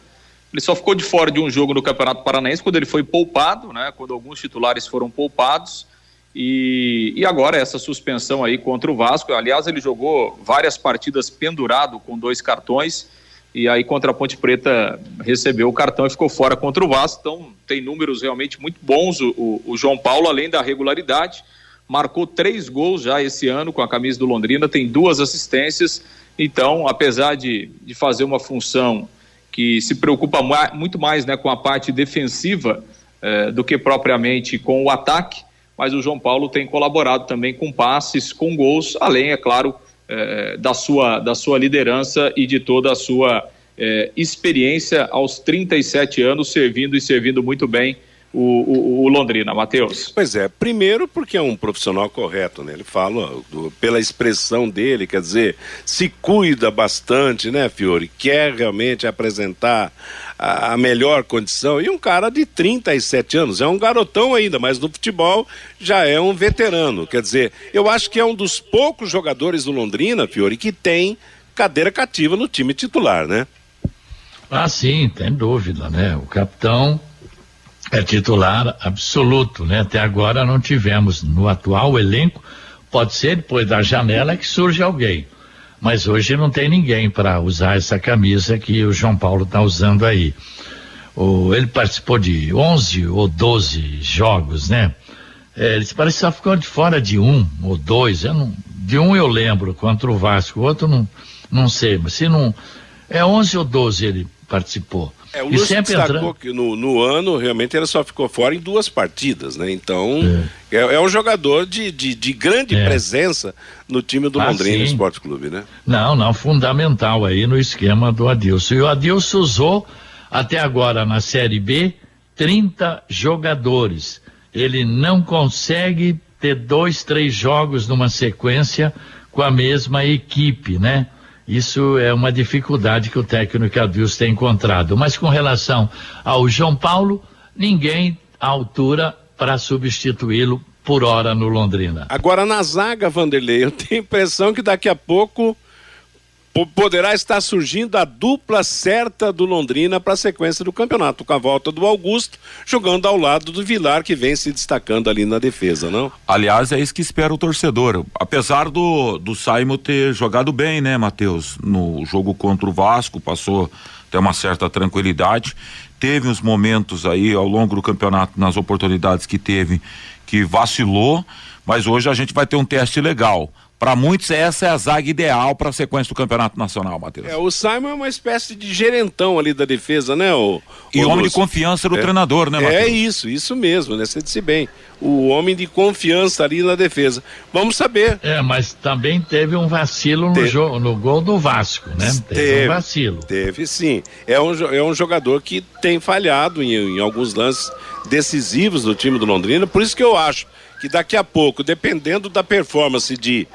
Ele só ficou de fora de um jogo no Campeonato Paranaense quando ele foi poupado, né? Quando alguns titulares foram poupados. E, e agora essa suspensão aí contra o Vasco. Aliás, ele jogou várias partidas pendurado com dois cartões. E aí contra a Ponte Preta recebeu o cartão e ficou fora contra o Vasco. Então tem números realmente muito bons o, o, o João Paulo, além da regularidade. Marcou três gols já esse ano com a camisa do Londrina, tem duas assistências. Então, apesar de, de fazer uma função que se preocupa muito mais né, com a parte defensiva eh, do que propriamente com o ataque, mas o João Paulo tem colaborado também com passes, com gols, além, é claro, é, da, sua, da sua liderança e de toda a sua é, experiência aos 37 anos, servindo e servindo muito bem o, o, o, Londrina, Matheus?
Pois é, primeiro porque é um profissional correto, né? Ele fala do, pela expressão dele, quer dizer, se cuida bastante, né, Fiore? Quer realmente apresentar a, a melhor condição. E um cara de 37 anos, é um garotão ainda, mas no futebol já é um veterano. Quer dizer, eu acho que é um dos poucos jogadores do Londrina, Fiore, que tem cadeira cativa no time titular, né?
Ah, sim, tem dúvida, né? O capitão é titular absoluto, né? Até agora não tivemos no atual elenco, pode ser depois da janela que surge alguém. Mas hoje não tem ninguém para usar essa camisa que o João Paulo está usando aí. O, ele participou de 11 ou 12 jogos, né? É, ele parece que só ficou de fora de um ou dois. Não, de um eu lembro, contra o Vasco. O outro não, não sei, mas se não. É 11 ou 12 ele participou.
É, o Lúcio
sempre
destacou
entrando.
que no, no ano realmente ele só ficou fora em duas partidas, né? Então é, é um jogador de, de, de grande
É.
presença no time do
Ah,
Londrina
sim.
Esporte Clube, né?
Não, não, fundamental aí no esquema do Adilson. E o Adilson usou até agora na Série B 30 jogadores. Ele não consegue ter dois, três jogos numa sequência com a mesma equipe, né? Isso é uma dificuldade que o técnico Adilson tem encontrado. Mas com relação ao João Paulo, ninguém à altura para substituí-lo por hora no Londrina.
Agora na zaga, Vanderlei, eu tenho a impressão que daqui a pouco po- poderá estar surgindo a dupla certa do Londrina para a sequência do campeonato, com a volta do Augusto, jogando ao lado do Vilar, que vem se destacando ali na defesa, não?
Aliás, é isso que espera o torcedor. Apesar do, do Saimo ter jogado bem, né, Matheus? No jogo contra o Vasco, passou até uma certa tranquilidade. Teve uns momentos aí ao longo do campeonato, nas oportunidades que teve, que vacilou, mas hoje a gente vai ter um teste legal. Para muitos, essa é a zaga ideal para a sequência do Campeonato Nacional, Matheus.
É, o Simon é uma espécie de gerentão ali da defesa, né? O,
E
o
homem de
Lúcio?
confiança do
É.
treinador, né,
É
Matheus?
isso, isso mesmo, né? Você disse bem. O homem de confiança ali na defesa. Vamos saber.
É, mas também teve um vacilo no,
Teve.
jogo, no gol do Vasco, né? Teve, um vacilo.
Teve sim. É um, é um jogador que tem falhado em, em alguns lances decisivos do time do Londrina. Por isso que eu acho que daqui a pouco, dependendo da performance de,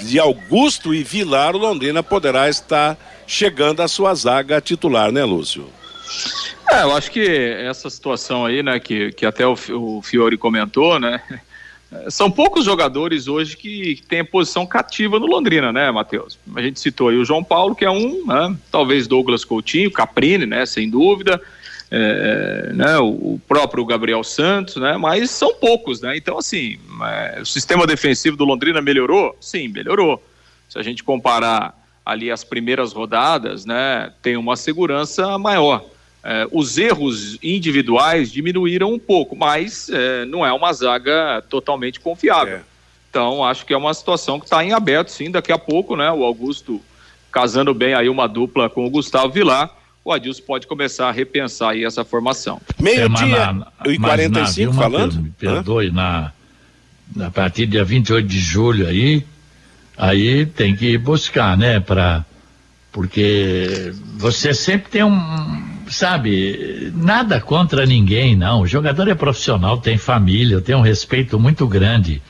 de Augusto e Vilar, o Londrina poderá estar chegando à sua zaga titular, né, Lúcio?
É, eu acho que essa situação aí, né, que, que até o, o Fiore comentou, né, são poucos jogadores hoje que, que têm posição cativa no Londrina, né, Matheus? A gente citou aí o João Paulo, que é um, né, talvez Douglas Coutinho, Caprini, né, sem dúvida, é, né, o, próprio Gabriel Santos, né, mas são poucos, né, então assim, é, o sistema defensivo do Londrina melhorou? Sim, melhorou. Se a gente comparar ali as primeiras rodadas, né, tem uma segurança maior. É, os erros individuais diminuíram um pouco, mas é, não é uma zaga totalmente confiável. Então, acho que é uma situação que está em aberto, sim. Daqui a pouco, né? O Augusto casando bem aí uma dupla com o Gustavo Vilar, o Adilson pode começar a repensar aí essa formação.
É, mas na-
e
mas
45
na- viu,
falando?
Me perdoe, na, na partir do dia 28 de julho aí, aí tem que buscar, né, para porque você sempre tem um, sabe, nada contra ninguém, não. O jogador é profissional, tem família, tem um respeito muito grande.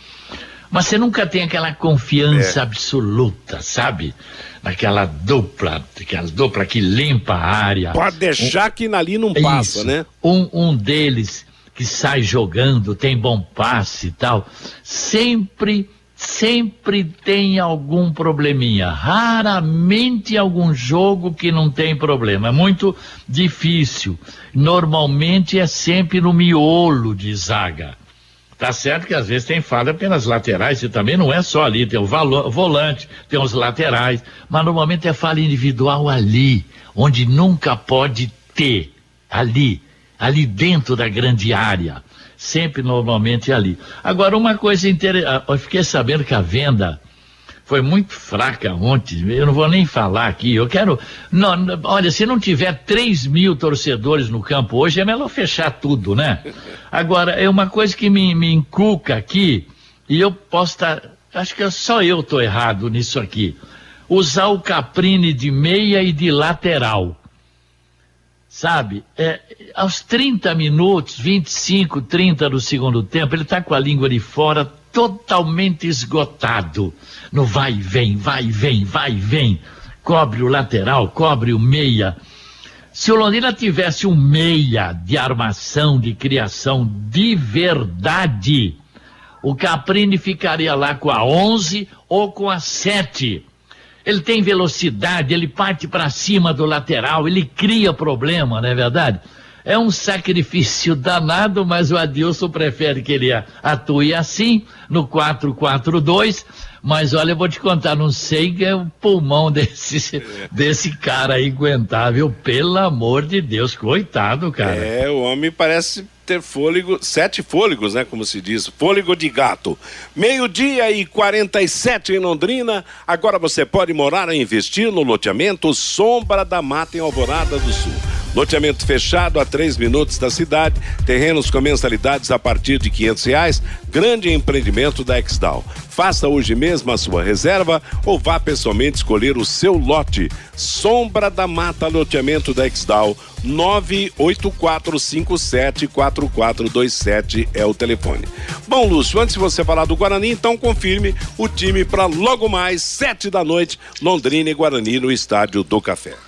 Mas você nunca tem aquela confiança absoluta, sabe? Naquela dupla, aquela dupla que limpa a área.
Pode deixar que ali não passa,
Isso.
né?
Um, um deles que sai jogando, tem bom passe e tal, sempre, sempre tem algum probleminha. Raramente algum jogo que não tem problema. É muito difícil. Normalmente é sempre no miolo de zaga. Tá certo que às vezes tem falha pelas laterais, e também não é só ali, tem o volante, tem os laterais, mas normalmente é falha individual ali, onde nunca pode ter, ali, ali dentro da grande área, sempre normalmente ali. Agora, uma coisa interessante, eu fiquei sabendo que a venda foi muito fraca ontem, eu não vou nem falar aqui, eu quero, não, não, olha, se não tiver 3 mil torcedores no campo hoje, é melhor fechar tudo, né? Agora, é uma coisa que me, me inculca aqui, e eu posso estar, acho que só eu estou errado nisso aqui, usar o Caprini de meia e de lateral, sabe? É, aos 30 minutos, 25, 30 do segundo tempo, ele está com a língua de fora totalmente esgotado. No vai e vem, vai e vem, vai e vem. Cobre o lateral, cobre o meia. Se o Londrina tivesse um meia de armação, de criação de verdade, o Caprini ficaria lá com a 11 ou com a 7. Ele tem velocidade, ele parte para cima do lateral, ele cria problema, não é verdade? É um sacrifício danado, mas o Adilson prefere que ele atue assim, no 4-4-2. Mas olha, eu vou te contar, não sei que é o pulmão desse, desse cara aí aguentar, viu? Pelo amor de Deus, coitado, cara.
É, o homem parece ter fôlego, sete fôlegos, né? Como se diz, fôlego de gato. Meio-dia e 47 em Londrina. Agora você pode morar e investir no loteamento Sombra da Mata em Alvorada do Sul. Loteamento fechado a três minutos da cidade, terrenos com mensalidades a partir de quinhentos reais, grande empreendimento da Exdal. Faça hoje mesmo a sua reserva ou vá pessoalmente escolher o seu lote. Sombra da Mata Loteamento da Exdal, 984574427 é o telefone. Bom, Lúcio, antes de você falar do Guarani, então confirme o time para logo mais, sete da noite, Londrina e Guarani no Estádio do Café.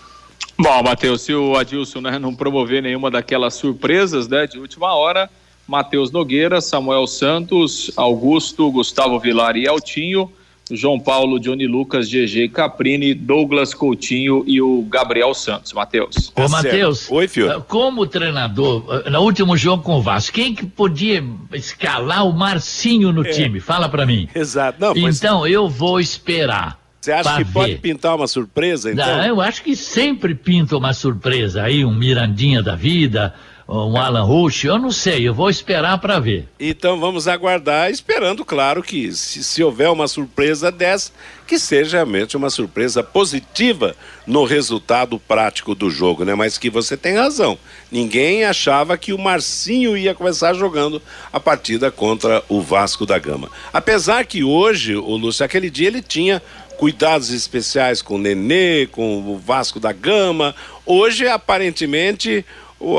Bom, Matheus, se o Adilson né, não promover nenhuma daquelas surpresas né, de última hora, Matheus Nogueira, Samuel Santos, Augusto, Gustavo Vilar e Altinho, João Paulo, Johnny Lucas, GG Caprini, Douglas Coutinho e o Gabriel Santos. Matheus.
Ô, Matheus.
Oi, filho.
Ah, como treinador, ah, no último jogo com o Vasco, quem que podia escalar o Marcinho no
É.
time? Fala pra mim.
Exato. Não, mas
Então, eu vou esperar.
Você acha que pode
ver.
pintar uma surpresa, então?
Não, eu acho que sempre pinta uma surpresa aí, um Mirandinha da vida, um Alan Rush, eu não sei, eu vou esperar pra ver.
Então vamos aguardar, esperando, claro, que se, se houver uma surpresa dessa, que seja realmente uma surpresa positiva no resultado prático do jogo, né? Mas que você tem razão. Ninguém achava que o Marcinho ia começar jogando a partida contra o Vasco da Gama. Apesar que hoje, o Lúcio, aquele dia ele tinha cuidados especiais com o Nenê, com o Vasco da Gama. Hoje, aparentemente,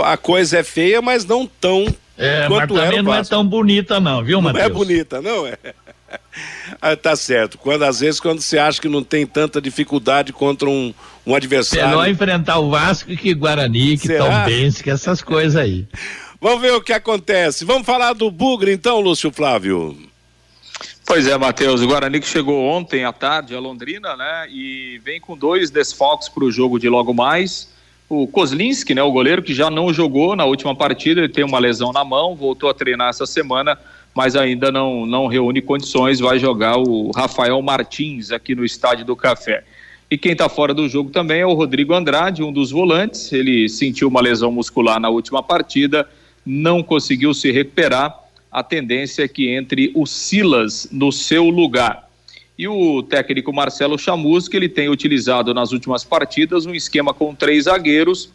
a coisa é feia, mas não tão
É, mas
quanto era
também não é tão bonita não, viu,
Não
Matheus?
é bonita, não é? Ah, tá certo. Quando às vezes quando você acha que não tem tanta dificuldade contra um, um adversário.
Melhor enfrentar o Vasco que Guarani, que
Será?
Tom Benz, que essas coisas aí.
Vamos ver o que acontece. Vamos falar do Bugre então, Lúcio Flávio.
Pois é, Matheus. O Guarani que chegou ontem à tarde a Londrina, né? E vem com dois desfalques para o jogo de logo mais. O Kozlinski, né? O goleiro que já não jogou na última partida, ele tem uma lesão na mão, voltou a treinar essa semana, mas ainda não, não reúne condições. Vai jogar o Rafael Martins aqui no Estádio do Café. E quem está fora do jogo também é o Rodrigo Andrade, um dos volantes. Ele sentiu uma lesão muscular na última partida, não conseguiu se recuperar. A tendência é que entre o Silas no seu lugar. E o técnico Marcelo Chamusca, ele tem utilizado nas últimas partidas um esquema com três zagueiros.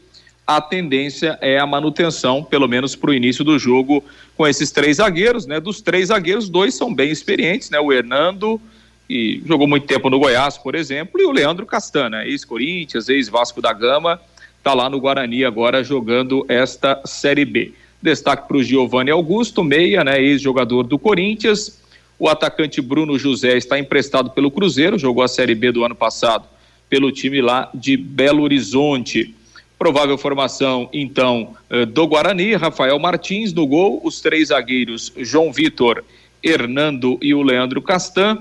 A tendência é a manutenção, pelo menos para o início do jogo, com esses três zagueiros, né? Dos três zagueiros, dois são bem experientes, né? O Hernando, que jogou muito tempo no Goiás, por exemplo, e o Leandro Castana, ex-Corinthians, ex-Vasco da Gama, está lá no Guarani agora jogando esta Série B. Destaque para o Giovanni Augusto, meia, né? Ex-jogador do Corinthians. O atacante Bruno José está emprestado pelo Cruzeiro, jogou a Série B do ano passado pelo time lá de Belo Horizonte. Provável formação, então, eh, do Guarani, Rafael Martins no gol, os três zagueiros, João Vitor, Hernando e o Leandro Castan,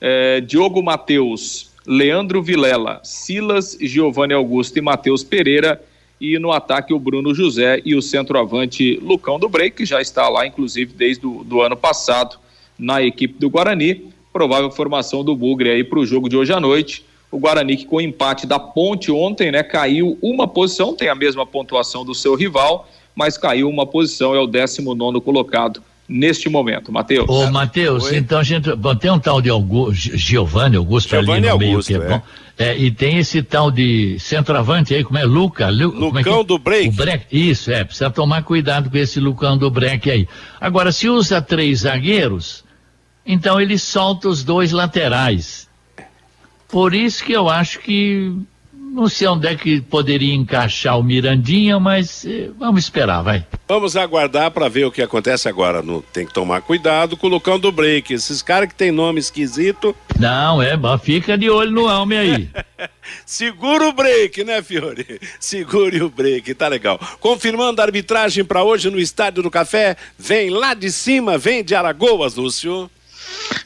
eh, Diogo Matheus, Leandro Vilela, Silas, Giovanni Augusto e Matheus Pereira, e no ataque o Bruno José e o centroavante Lucão do Break, que já está lá, inclusive, desde o do ano passado, na equipe do Guarani. Provável formação do Bugre aí para o jogo de hoje à noite. O Guarani que com o empate da Ponte ontem, né, caiu uma posição, tem a mesma pontuação do seu rival, mas caiu uma posição, é o 19 colocado neste momento. Matheus.
Ô, Matheus, então a gente. Bom, tem um tal de Augusto, Giovanni Augusto
Giovanni
ali no meio
Augusto,
que é
é.
bom. É, e tem esse tal de centroavante aí, como é? Luca? Lu, é que é?
Lucão do Break.
O Breck. Isso, é, precisa tomar cuidado com esse Lucão do Breck aí. Agora, se usa três zagueiros, então ele solta os dois laterais. Por isso que eu acho que. Não sei onde é que poderia encaixar o Mirandinha, mas eh, vamos esperar, vai.
Vamos aguardar para ver o que acontece agora. No, tem que tomar cuidado com o Lucão do Break. Esses caras que tem nome esquisito.
Não, é, mas fica de olho no homem aí.
Segura o break, né, Fiore? Segure o break, tá legal. Confirmando a arbitragem para hoje no Estádio do Café, vem lá de cima, vem de Aragoas, Lúcio.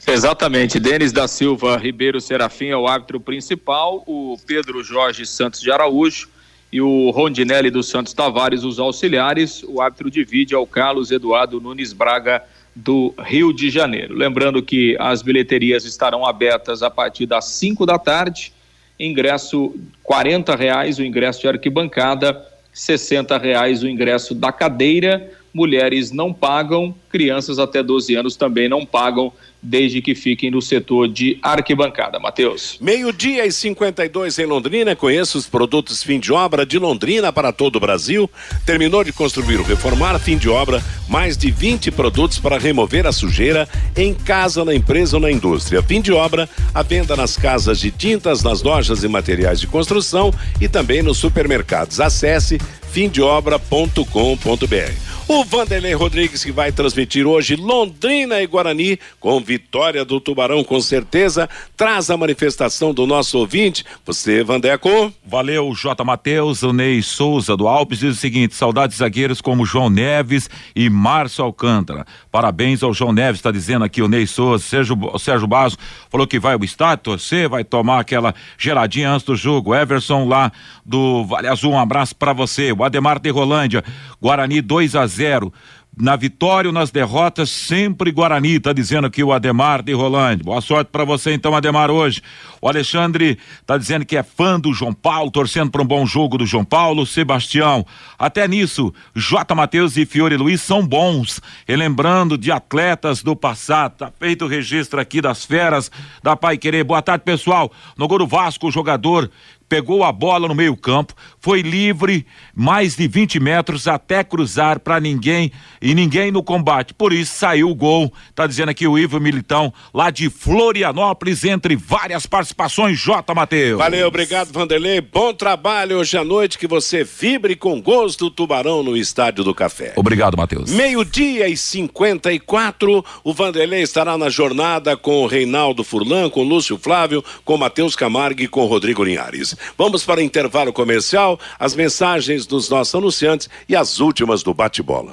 Exatamente, Denis da Silva Ribeiro Serafim é o árbitro principal, o Pedro Jorge Santos de Araújo e o Rondinelli dos Santos Tavares, os auxiliares. O árbitro divide ao Carlos Eduardo Nunes Braga do Rio de Janeiro. Lembrando que as bilheterias estarão abertas a partir das 5 da tarde. Ingresso R$ reais o ingresso de arquibancada, R$ reais o ingresso da cadeira. Mulheres não pagam, crianças até 12 anos também não pagam desde que fiquem no setor de arquibancada. Matheus.
Meio-dia e 52 em Londrina. Conheça os produtos fim de obra de Londrina para todo o Brasil. Terminou de construir ou reformar, fim de obra, mais de 20 produtos para remover a sujeira em casa, na empresa ou na indústria. Fim de obra, a venda nas casas de tintas, nas lojas e materiais de construção e também nos supermercados. Acesse fimdeobra.com.br. O Vanderlei Rodrigues que vai transmitir hoje Londrina e Guarani com vitória do Tubarão com certeza, traz a manifestação do nosso ouvinte. Você, Vandeco?
Valeu, J. Matheus, o Ney Souza do Alpes diz o seguinte: saudades zagueiros como João Neves e Márcio Alcântara. Parabéns ao João Neves, está dizendo aqui o Ney Souza, Sérgio, Sérgio Basso falou que vai ao estádio torcer, vai tomar aquela geladinha antes do jogo. Everson lá do Vale Azul, um abraço para você. O Ademar de Rolândia, Guarani 2 a 0 na vitória ou nas derrotas, sempre Guarani, tá dizendo aqui o Ademar de Rolândia. Boa sorte para você então, Ademar, hoje. O Alexandre tá dizendo que é fã do João Paulo, torcendo para um bom jogo do João Paulo, Sebastião. Até nisso, J. Matheus e Fiore Luiz são bons, relembrando de atletas do passado. Tá feito o registro aqui das feras da Pai Querer. Boa tarde, pessoal. No gol do Vasco, o jogador pegou a bola no meio-campo, foi livre mais de 20 metros até cruzar para ninguém e ninguém no combate. Por isso saiu o gol. Tá dizendo aqui o Ivo Militão, lá de Florianópolis, entre várias participações. J. Matheus.
Valeu, obrigado, Vanderlei. Bom trabalho hoje à noite. Que você vibre com gols do Tubarão no Estádio do Café.
Obrigado, Matheus.
Meio-dia e 54. O Vanderlei estará na jornada com o Reinaldo Furlan, com Lúcio Flávio, com Matheus Camargo e com Rodrigo Linhares. Vamos para o intervalo comercial, as mensagens dos nossos anunciantes e as últimas do bate-bola.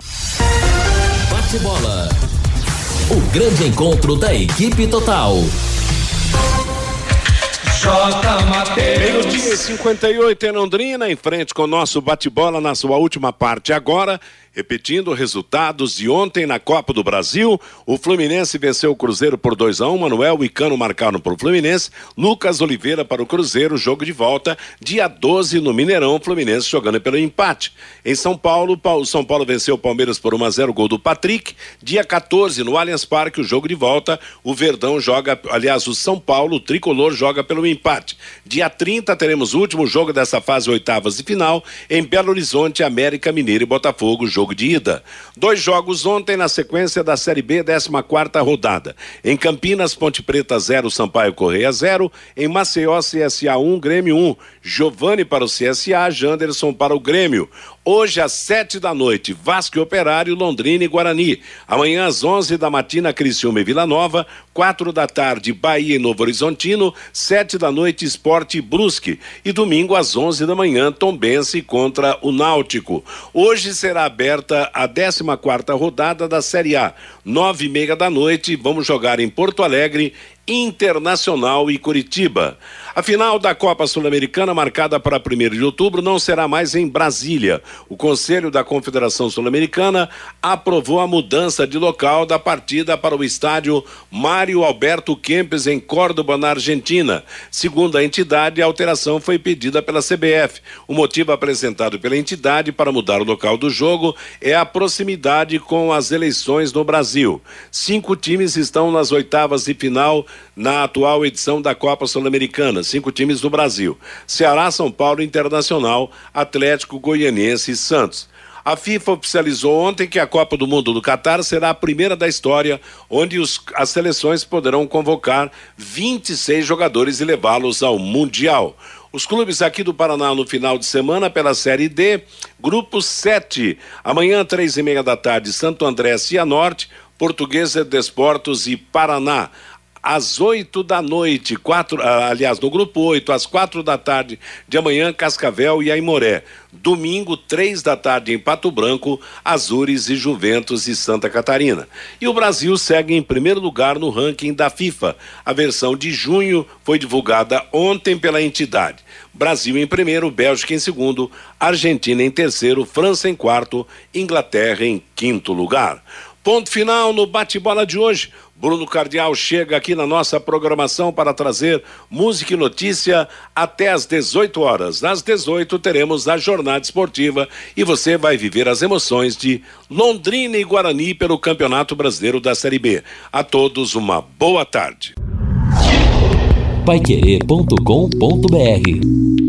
Bate-bola. O grande encontro da equipe total.
Meio-dia e 58 em Londrina, em frente com o nosso bate-bola na sua última parte. Agora, Repetindo resultados de ontem na Copa do Brasil, o Fluminense venceu o Cruzeiro por 2 a 1 um, Manuel e Cano marcaram para o Fluminense, Lucas Oliveira para o Cruzeiro, jogo de volta, dia 12 no Mineirão, Fluminense jogando pelo empate. Em São Paulo, o São Paulo venceu o Palmeiras por 1 a 0 gol do Patrick. Dia 14 no Allianz Parque, o jogo de volta, o Verdão joga, aliás, o São Paulo, o tricolor joga pelo empate. Dia 30 teremos o último jogo dessa fase oitavas de final em Belo Horizonte, América Mineiro e Botafogo, jogo jogo de ida. Dois jogos ontem na sequência da Série B, 14 quarta rodada. Em Campinas, Ponte Preta 0, Sampaio Correia 0. Em Maceió, CSA 1, Grêmio 1. Giovanni para o CSA, Janderson para o Grêmio. Hoje às sete da noite, Vasco e Operário, Londrina e Guarani. Amanhã às onze da matina, Criciúma e Vila Nova. Quatro da tarde, Bahia e Novo Horizontino. Sete da noite, Esporte e Brusque. E domingo às onze da manhã, Tombense contra o Náutico. Hoje será aberta a 14 quarta rodada da Série A. Nove e meia da noite, vamos jogar em Porto Alegre Internacional e Curitiba. A final da Copa Sul-Americana, marcada para 1 de outubro, não será mais em Brasília. O Conselho da Confederação Sul-Americana aprovou a mudança de local da partida para o estádio Mário Alberto Kempes, em Córdoba, na Argentina. Segundo a entidade, a alteração foi pedida pela CBF. O motivo apresentado pela entidade para mudar o local do jogo é a proximidade com as eleições no Brasil. Cinco times estão nas oitavas de final na atual edição da Copa Sul-Americana, cinco times do Brasil: Ceará, São Paulo, Internacional, Atlético, Goianiense e Santos. A FIFA oficializou ontem que a Copa do Mundo do Catar será a primeira da história onde os, as seleções poderão convocar 26 jogadores e levá-los ao Mundial. Os clubes aqui do Paraná no final de semana pela Série D, Grupo 7. Amanhã, três e meia da tarde, Santo André, Cianorte, Portuguesa Desportos e Paraná às 8 da noite, quatro, ah, aliás, no grupo 8, às quatro da tarde de amanhã, Cascavel e Aimoré. Domingo, três da tarde em Pato Branco, Azures e Juventus e Santa Catarina. E o Brasil segue em primeiro lugar no ranking da FIFA. A versão de junho foi divulgada ontem pela entidade. Brasil em primeiro, Bélgica em segundo, Argentina em terceiro, França em quarto, Inglaterra em quinto lugar. Ponto final no bate-bola de hoje. Bruno Cardial chega aqui na nossa programação para trazer música e notícia até às 18 horas. Às 18 teremos a jornada esportiva e você vai viver as emoções de Londrina e Guarani pelo Campeonato Brasileiro da Série B. A todos uma boa tarde.
Paiquerê.com.br